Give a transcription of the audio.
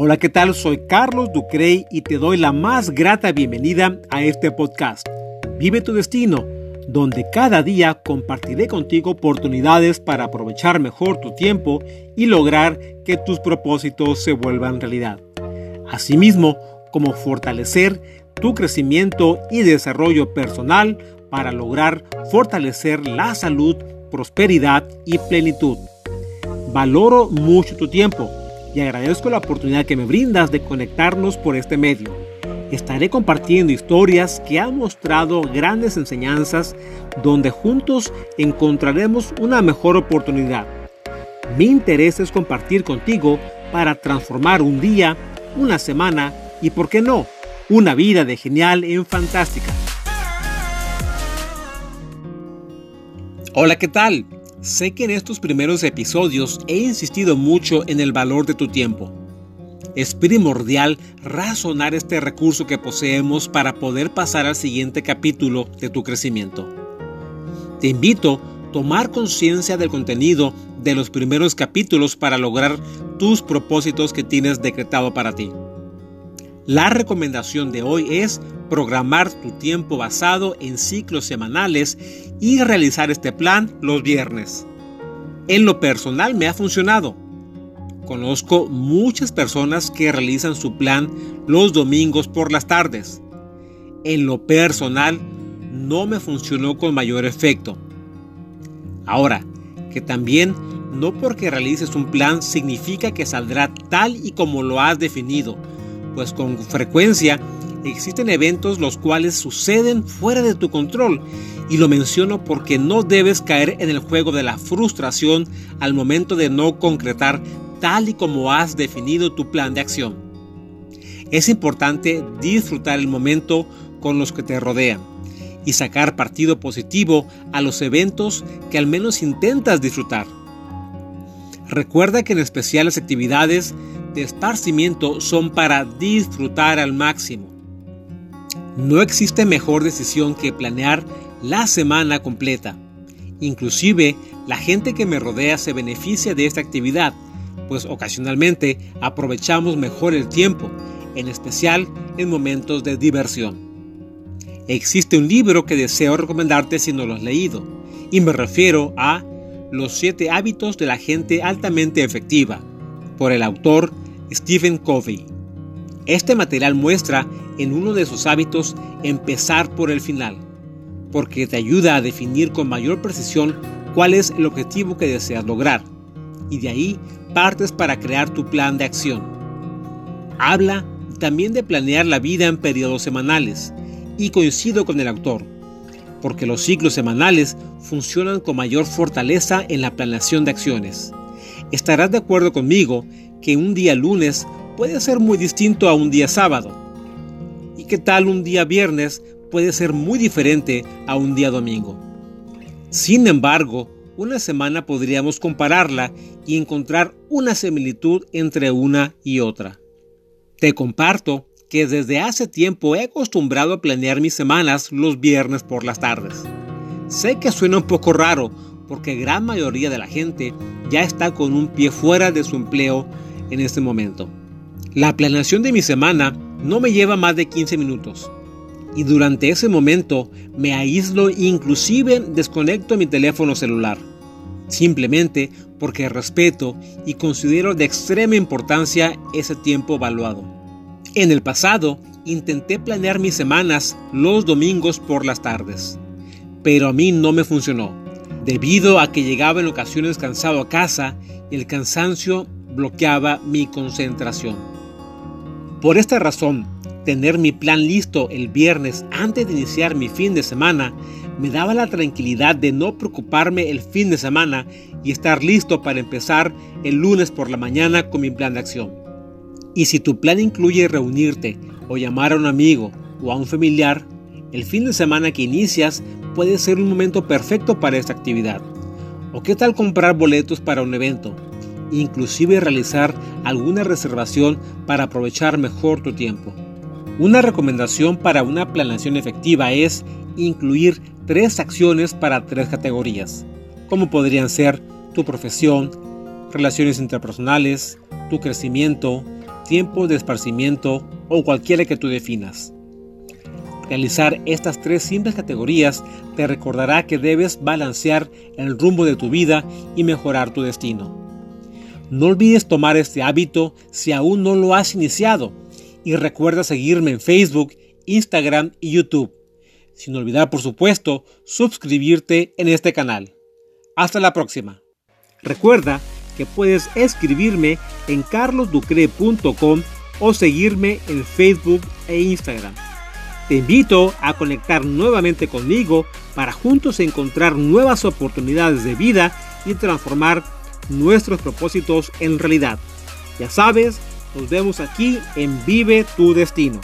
Hola, ¿qué tal? Soy Carlos Ducrey y te doy la más grata bienvenida a este podcast. Vive tu destino, donde cada día compartiré contigo oportunidades para aprovechar mejor tu tiempo y lograr que tus propósitos se vuelvan realidad. Asimismo, como fortalecer tu crecimiento y desarrollo personal para lograr fortalecer la salud, prosperidad y plenitud. Valoro mucho tu tiempo y agradezco la oportunidad que me brindas de conectarnos por este medio. Estaré compartiendo historias que han mostrado grandes enseñanzas donde juntos encontraremos una mejor oportunidad. Mi interés es compartir contigo para transformar un día, una semana y, por qué no, una vida de genial en fantástica. Hola, ¿qué tal? Sé que en estos primeros episodios he insistido mucho en el valor de tu tiempo. Es primordial razonar este recurso que poseemos para poder pasar al siguiente capítulo de tu crecimiento. Te invito a tomar conciencia del contenido de los primeros capítulos para lograr tus propósitos que tienes decretado para ti. La recomendación de hoy es programar tu tiempo basado en ciclos semanales y realizar este plan los viernes. En lo personal me ha funcionado. Conozco muchas personas que realizan su plan los domingos por las tardes. En lo personal no me funcionó con mayor efecto. Ahora, que también no porque realices un plan significa que saldrá tal y como lo has definido pues con frecuencia existen eventos los cuales suceden fuera de tu control y lo menciono porque no debes caer en el juego de la frustración al momento de no concretar tal y como has definido tu plan de acción. Es importante disfrutar el momento con los que te rodean y sacar partido positivo a los eventos que al menos intentas disfrutar. Recuerda que en especial las actividades de esparcimiento son para disfrutar al máximo. No existe mejor decisión que planear la semana completa. Inclusive la gente que me rodea se beneficia de esta actividad, pues ocasionalmente aprovechamos mejor el tiempo, en especial en momentos de diversión. Existe un libro que deseo recomendarte si no lo has leído, y me refiero a Los siete hábitos de la gente altamente efectiva, por el autor Stephen Covey. Este material muestra en uno de sus hábitos empezar por el final, porque te ayuda a definir con mayor precisión cuál es el objetivo que deseas lograr, y de ahí partes para crear tu plan de acción. Habla también de planear la vida en periodos semanales, y coincido con el autor, porque los ciclos semanales funcionan con mayor fortaleza en la planeación de acciones. Estarás de acuerdo conmigo que un día lunes puede ser muy distinto a un día sábado. ¿Y qué tal un día viernes puede ser muy diferente a un día domingo? Sin embargo, una semana podríamos compararla y encontrar una similitud entre una y otra. Te comparto que desde hace tiempo he acostumbrado a planear mis semanas los viernes por las tardes. Sé que suena un poco raro porque gran mayoría de la gente ya está con un pie fuera de su empleo en este momento. La planeación de mi semana no me lleva más de 15 minutos. Y durante ese momento me aíslo e inclusive desconecto mi teléfono celular. Simplemente porque respeto y considero de extrema importancia ese tiempo evaluado. En el pasado intenté planear mis semanas los domingos por las tardes. Pero a mí no me funcionó. Debido a que llegaba en ocasiones cansado a casa, el cansancio bloqueaba mi concentración. Por esta razón, tener mi plan listo el viernes antes de iniciar mi fin de semana me daba la tranquilidad de no preocuparme el fin de semana y estar listo para empezar el lunes por la mañana con mi plan de acción. Y si tu plan incluye reunirte o llamar a un amigo o a un familiar, el fin de semana que inicias puede ser un momento perfecto para esta actividad. ¿O qué tal comprar boletos para un evento? Inclusive realizar alguna reservación para aprovechar mejor tu tiempo. Una recomendación para una planeación efectiva es incluir tres acciones para tres categorías, como podrían ser tu profesión, relaciones interpersonales, tu crecimiento tiempo de esparcimiento o cualquiera que tú definas. Realizar estas tres simples categorías te recordará que debes balancear el rumbo de tu vida y mejorar tu destino. No olvides tomar este hábito si aún no lo has iniciado y recuerda seguirme en Facebook, Instagram y YouTube. Sin olvidar, por supuesto, suscribirte en este canal. Hasta la próxima. Recuerda que puedes escribirme en carlosducre.com o seguirme en Facebook e Instagram. Te invito a conectar nuevamente conmigo para juntos encontrar nuevas oportunidades de vida y transformar nuestros propósitos en realidad. Ya sabes, nos vemos aquí en Vive tu Destino.